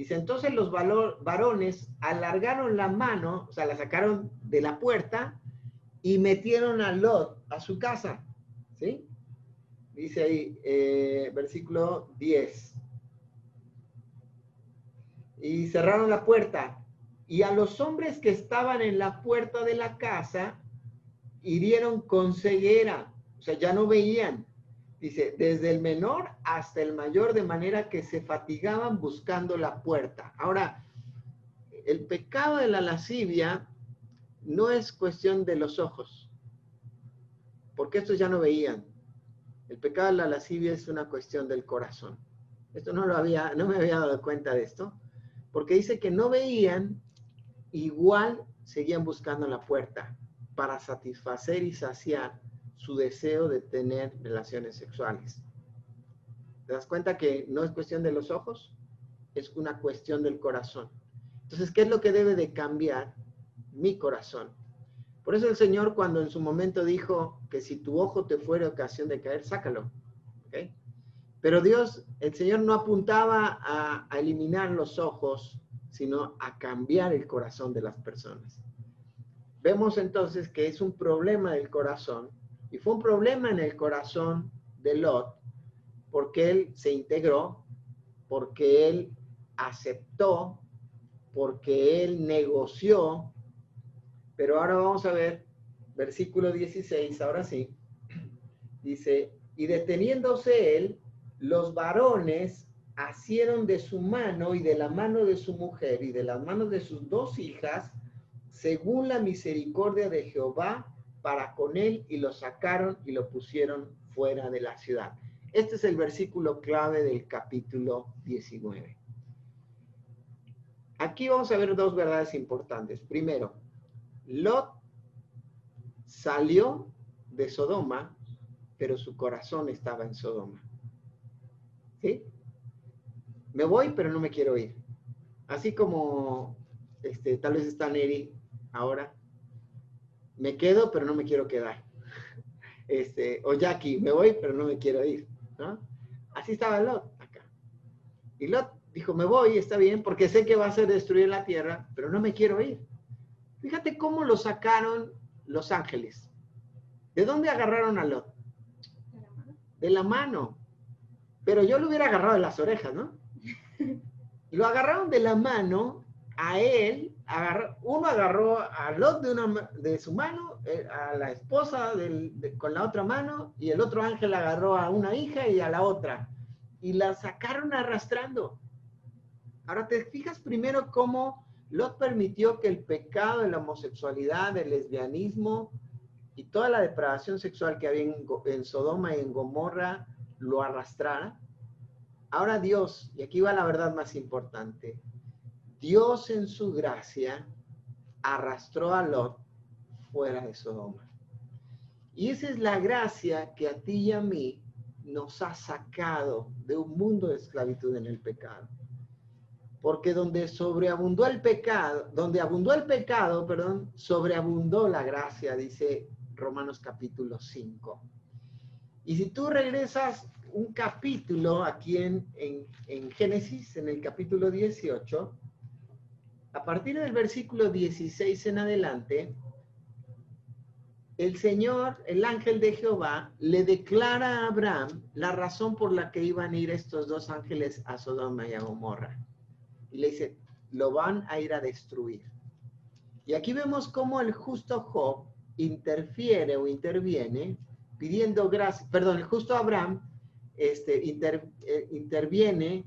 Dice, entonces los varones alargaron la mano, o sea, la sacaron de la puerta y metieron a Lot a su casa. ¿Sí? Dice ahí, eh, versículo 10. Y cerraron la puerta. Y a los hombres que estaban en la puerta de la casa hirieron con ceguera o sea, ya no veían. Dice, desde el menor hasta el mayor, de manera que se fatigaban buscando la puerta. Ahora, el pecado de la lascivia no es cuestión de los ojos, porque estos ya no veían. El pecado de la lascivia es una cuestión del corazón. Esto no lo había, no me había dado cuenta de esto, porque dice que no veían, igual seguían buscando la puerta para satisfacer y saciar su deseo de tener relaciones sexuales. ¿Te das cuenta que no es cuestión de los ojos? Es una cuestión del corazón. Entonces, ¿qué es lo que debe de cambiar? Mi corazón. Por eso el Señor cuando en su momento dijo que si tu ojo te fuera ocasión de caer, sácalo. Pero Dios, el Señor no apuntaba a, eliminar los ojos, sino a cambiar el corazón de las personas. Vemos entonces que es un problema del corazón y fue un problema en el corazón de Lot, porque él se integró, porque él aceptó, porque él negoció. Pero ahora vamos a ver versículo 16, ahora sí. Dice, y deteniéndose él, los varones asieron de su mano y de la mano de su mujer y de las manos de sus dos hijas, según la misericordia de Jehová, para con él y lo sacaron y lo pusieron fuera de la ciudad. Este es el versículo clave del capítulo 19. aquí vamos a ver dos verdades importantes. Primero, Lot salió de Sodoma, pero su corazón estaba en Sodoma. ¿Sí? Me voy, pero no me quiero ir. Así como este, tal vez está Neri ahora. Me quedo, pero no me quiero quedar. Este, o Jackie, me voy, pero no me quiero ir. Así estaba Lot acá. Y Lot dijo, me voy, está bien, porque sé que va a ser destruir la tierra, pero no me quiero ir. Fíjate cómo lo sacaron los ángeles. ¿De dónde agarraron a Lot? De la mano. Pero yo lo hubiera agarrado de las orejas, ¿no? Lo agarraron de la mano a él, uno agarró a Lot de, una, de su mano, eh, a la esposa con la otra mano, y el otro ángel agarró a una hija y a la otra, y la sacaron arrastrando. Ahora te fijas primero cómo Lot permitió que el pecado de la homosexualidad, el lesbianismo y toda la depravación sexual que había en, Sodoma y en Gomorra lo arrastrara. Ahora Dios, y aquí va la verdad más importante, Dios en su gracia arrastró a Lot fuera de Sodoma. Y esa es la gracia que a ti y a mí nos ha sacado de un mundo de esclavitud en el pecado. Porque donde sobreabundó el pecado, donde abundó el pecado, perdón, sobreabundó la gracia, dice Romanos capítulo 5. Y si tú regresas un capítulo aquí en, en, Génesis, en el capítulo 18, a partir del versículo 16 en adelante, el Señor, el ángel de Jehová, le declara a Abraham la razón por la que iban a ir estos dos ángeles a Sodoma y a Gomorra y le dice, lo van a ir a destruir. Y aquí vemos cómo el justo Job interfiere o interviene pidiendo gracia, perdón, el justo Abraham este, eh, interviene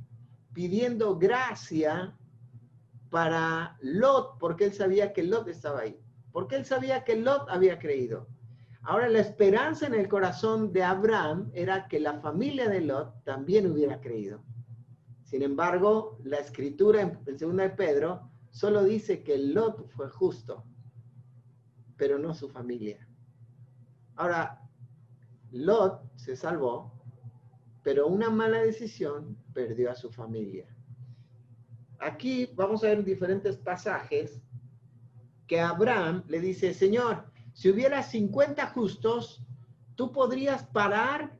pidiendo gracia para Lot, porque él sabía que Lot estaba ahí, porque él sabía que Lot había creído. Ahora la esperanza en el corazón de Abraham era que la familia de Lot también hubiera creído. Sin embargo, la escritura en, segunda de Pedro solo dice que Lot fue justo, pero no su familia. Ahora, Lot se salvó, pero una mala decisión perdió a su familia. Aquí vamos a ver diferentes pasajes que Abraham le dice, Señor, si hubiera 50 justos, tú podrías parar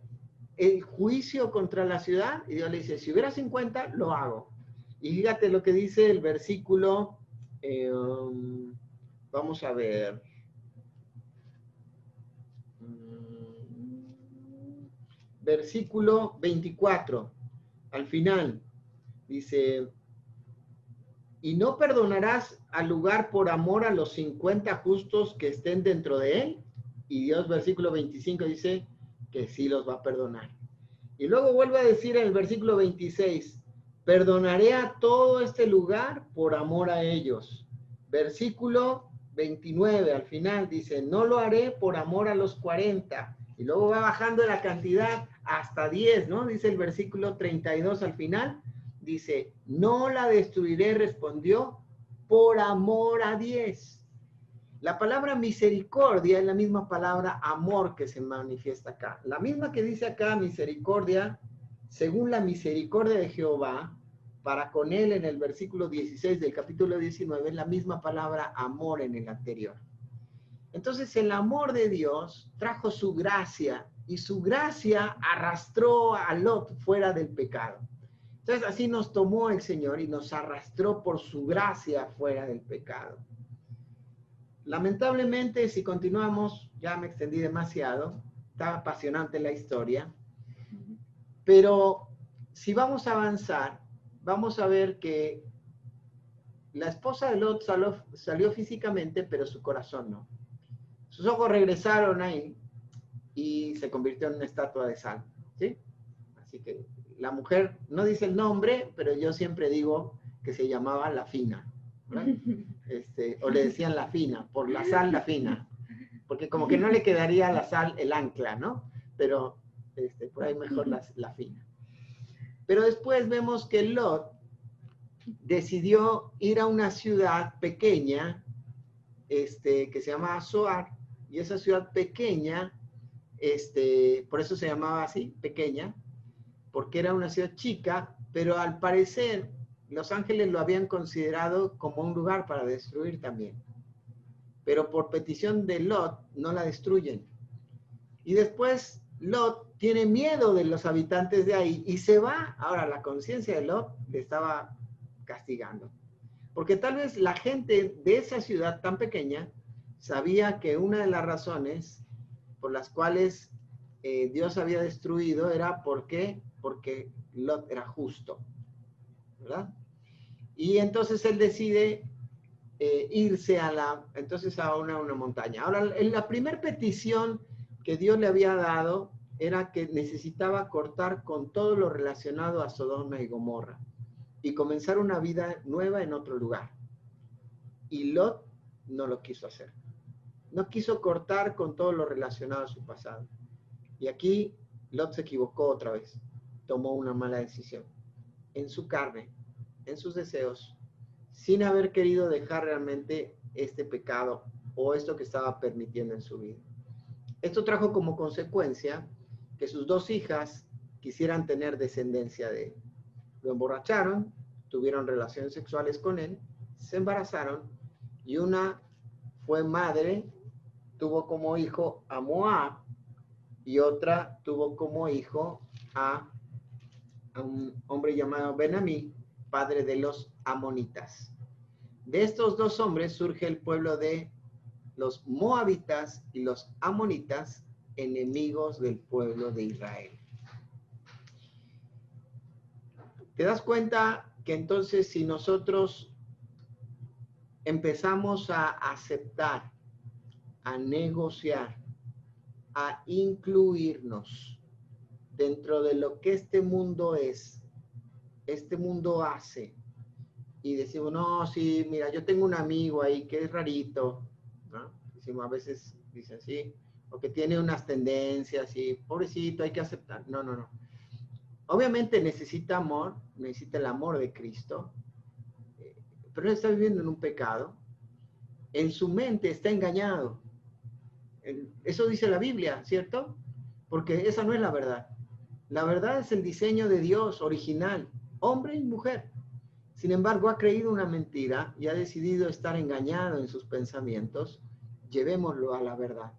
el juicio contra la ciudad y Dios le dice, si hubiera 50, lo hago. Y fíjate lo que dice el versículo, eh, um, vamos a ver. Versículo 24, al final, dice, y no perdonarás al lugar por amor a los 50 justos que estén dentro de él. Y Dios, versículo 25, dice, que sí los va a perdonar. Y luego vuelve a decir en el versículo 26, perdonaré a todo este lugar por amor a ellos. Versículo 29 al final dice, no lo haré por amor a los 40. Y luego va bajando la cantidad hasta 10, ¿no? Dice el versículo 32 al final. Dice, no la destruiré, respondió, por amor a 10. La palabra misericordia es la misma palabra amor que se manifiesta acá. La misma que dice acá misericordia, según la misericordia de Jehová, para con él en el versículo 16 del capítulo 19, es la misma palabra amor en el anterior. Entonces el amor de Dios trajo su gracia y su gracia arrastró a Lot fuera del pecado. Entonces así nos tomó el Señor y nos arrastró por su gracia fuera del pecado. Lamentablemente, si continuamos, ya me extendí demasiado, está apasionante la historia, pero si vamos a avanzar, vamos a ver que la esposa de Lot salió, físicamente, pero su corazón no. Sus ojos regresaron ahí y se convirtió en una estatua de sal. ¿sí? Así que la mujer no dice el nombre, pero yo siempre digo que se llamaba la fina. Este, o le decían la fina, por la sal la fina, porque como que no le quedaría la sal el ancla, ¿no? Pero este, por ahí mejor la, la fina. Pero después vemos que Lot decidió ir a una ciudad pequeña, este, que se llama Zoar, y esa ciudad pequeña, este, por eso se llamaba así, pequeña, porque era una ciudad chica, pero al parecer los ángeles lo habían considerado como un lugar para destruir también. Pero por petición de Lot no la destruyen. Y después Lot tiene miedo de los habitantes de ahí y se va. Ahora la conciencia de Lot le estaba castigando. Porque tal vez la gente de esa ciudad tan pequeña sabía que una de las razones por las cuales eh, Dios había destruido era porque, porque Lot era justo. ¿Verdad? Y entonces él decide eh, irse a la, entonces a una, una montaña. Ahora, la primera petición que Dios le había dado era que necesitaba cortar con todo lo relacionado a Sodoma y Gomorra y comenzar una vida nueva en otro lugar. Y Lot no lo quiso hacer. No quiso cortar con todo lo relacionado a su pasado. Y aquí Lot se equivocó otra vez. Tomó una mala decisión. En su carne, en sus deseos, sin haber querido dejar realmente este pecado o esto que estaba permitiendo en su vida. Esto trajo como consecuencia que sus dos hijas quisieran tener descendencia de él. Lo emborracharon, tuvieron relaciones sexuales con él, se embarazaron y una fue madre, tuvo como hijo a Moab y otra tuvo como hijo a, un hombre llamado Benamí, padre de los amonitas. De estos dos hombres surge el pueblo de los moabitas y los amonitas, enemigos del pueblo de Israel. ¿Te das cuenta que entonces si nosotros empezamos a aceptar, a negociar, a incluirnos dentro de lo que este mundo es, este mundo hace. Y decimos, no, sí, mira, yo tengo un amigo ahí que es rarito. Decimos, a veces dicen, sí, o que tiene unas tendencias y pobrecito, hay que aceptar. No, no, no. Obviamente necesita amor, necesita el amor de Cristo, eh, pero él está viviendo en un pecado. En su mente está engañado. Eso dice la Biblia, ¿cierto? Porque esa no es la verdad. La verdad es el diseño de Dios original hombre y mujer. Sin embargo, ha creído una mentira y ha decidido estar engañado en sus pensamientos. Llevémoslo a la verdad.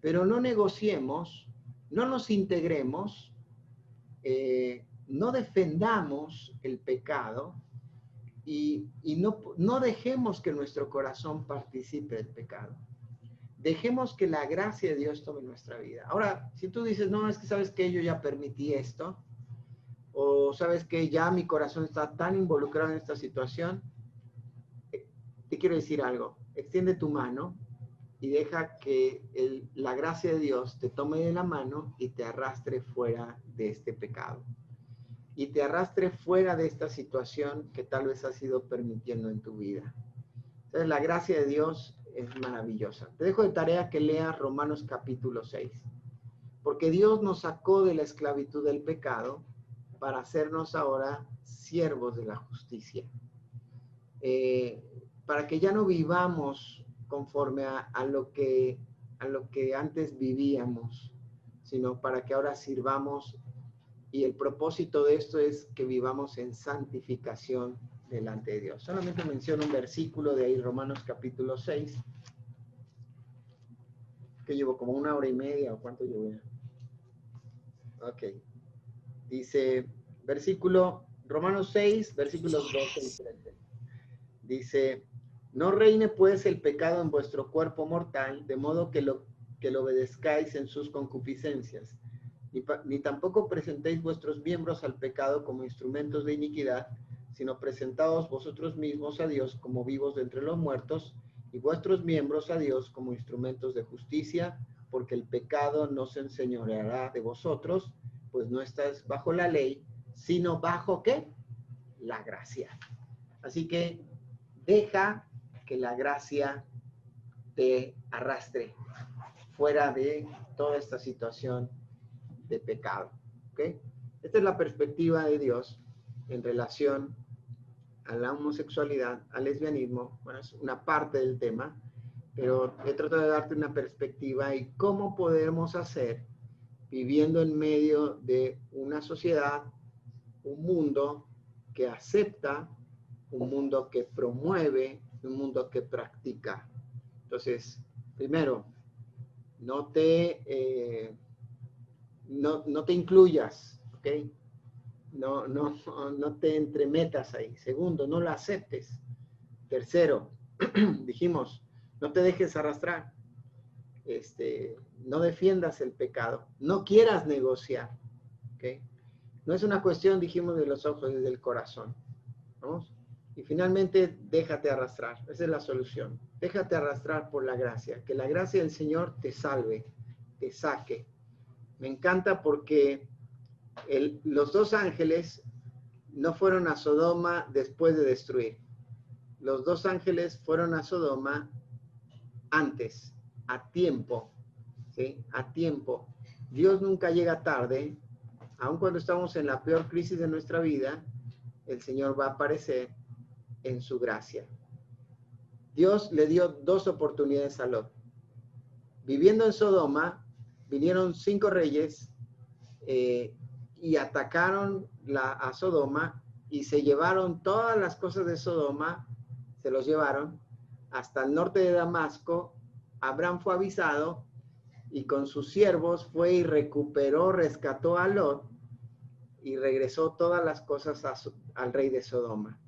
Pero no negociemos, no nos integremos, eh, no defendamos el pecado y, no, no dejemos que nuestro corazón participe del pecado. Dejemos que la gracia de Dios tome nuestra vida. Ahora, si tú dices, no, es que sabes que yo ya permití esto, o sabes que ya mi corazón está tan involucrado en esta situación, te quiero decir algo, extiende tu mano y deja que la gracia de Dios te tome de la mano y te arrastre fuera de este pecado. Y te arrastre fuera de esta situación que tal vez has ido permitiendo en tu vida. Entonces la gracia de Dios es maravillosa. Te dejo de tarea que leas Romanos capítulo 6. Porque Dios nos sacó de la esclavitud del pecado para hacernos ahora siervos de la justicia. Eh, para que ya no vivamos conforme a, lo que, a lo que antes vivíamos, sino para que ahora sirvamos. Y el propósito de esto es que vivamos en santificación delante de Dios. Solamente menciono un versículo de ahí, Romanos capítulo 6, que llevo como una hora y media o cuánto llevo ya. Ok. Dice, versículo, Romanos 6, versículos 12 y 13. Dice, no reine pues el pecado en vuestro cuerpo mortal, de modo que lo, que lo obedezcáis en sus concupiscencias, ni, ni tampoco presentéis vuestros miembros al pecado como instrumentos de iniquidad, sino presentaos vosotros mismos a Dios como vivos de entre los muertos, y vuestros miembros a Dios como instrumentos de justicia, porque el pecado no se enseñoreará de vosotros, pues no estáis bajo la ley, sino bajo qué? La gracia. Así que deja que la gracia te arrastre fuera de toda esta situación de pecado. ¿ok? Esta es la perspectiva de Dios en relación a la homosexualidad, al lesbianismo, bueno, es una parte del tema, pero he tratado de darte una perspectiva y cómo podemos hacer viviendo en medio de una sociedad, un mundo que acepta, un mundo que promueve, un mundo que practica. Entonces, primero, no te, eh, no, no, te incluyas, ¿ok? No, no, no te entremetas ahí. Segundo, no lo aceptes. Tercero, dijimos, no te dejes arrastrar. Este, no defiendas el pecado. No quieras negociar. ¿ok? No es una cuestión, dijimos, de los ojos, es del corazón. ¿Vamos? Y finalmente, déjate arrastrar. Esa es la solución. Déjate arrastrar por la gracia. Que la gracia del Señor te salve, te saque. Me encanta porque los dos ángeles no fueron a Sodoma después de destruir. Los dos ángeles fueron a Sodoma antes, a tiempo, ¿sí? A tiempo. Dios nunca llega tarde, aun cuando estamos en la peor crisis de nuestra vida, el Señor va a aparecer en su gracia. Dios le dio dos oportunidades a Lot. Viviendo en Sodoma, vinieron cinco reyes eh, y atacaron la, a Sodoma y se llevaron todas las cosas de Sodoma, se los llevaron hasta el norte de Damasco. Abraham fue avisado y con sus siervos fue y recuperó, rescató a Lot y regresó todas las cosas al rey de Sodoma.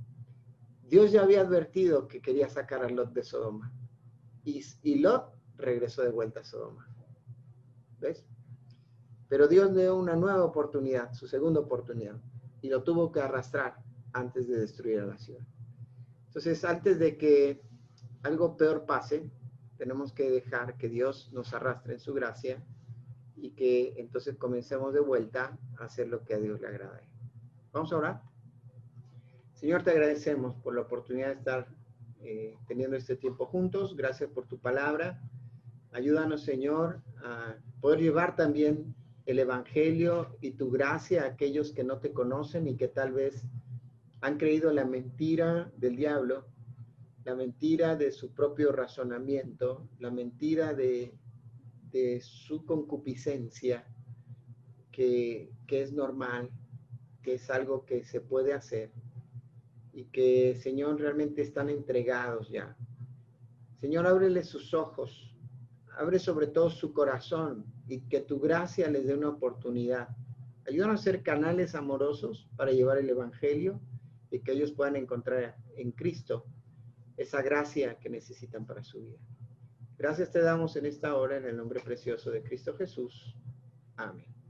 Dios ya había advertido que quería sacar a Lot de Sodoma. Y, y Lot regresó de vuelta a Sodoma. ¿Ves? Pero Dios le dio una nueva oportunidad, su segunda oportunidad, y lo tuvo que arrastrar antes de destruir a la ciudad. Entonces, antes de que algo peor pase, tenemos que dejar que Dios nos arrastre en su gracia y que entonces comencemos de vuelta a hacer lo que a Dios le agrada. Vamos a orar. Señor, te agradecemos por la oportunidad de estar eh, teniendo este tiempo juntos. Gracias por tu palabra. Ayúdanos, Señor, a poder llevar también el Evangelio y tu gracia a aquellos que no te conocen y que tal vez han creído la mentira del diablo la mentira de su propio razonamiento, la mentira de, su concupiscencia, que, que es normal, que es algo que se puede hacer y que, Señor, realmente están entregados ya. Señor, ábrele sus ojos, abre sobre todo su corazón y que tu gracia les dé una oportunidad. Ayúdanos a ser canales amorosos para llevar el Evangelio y que ellos puedan encontrar en Cristo esa gracia que necesitan para su vida. Gracias te damos en esta hora en el nombre precioso de Cristo Jesús. Amén.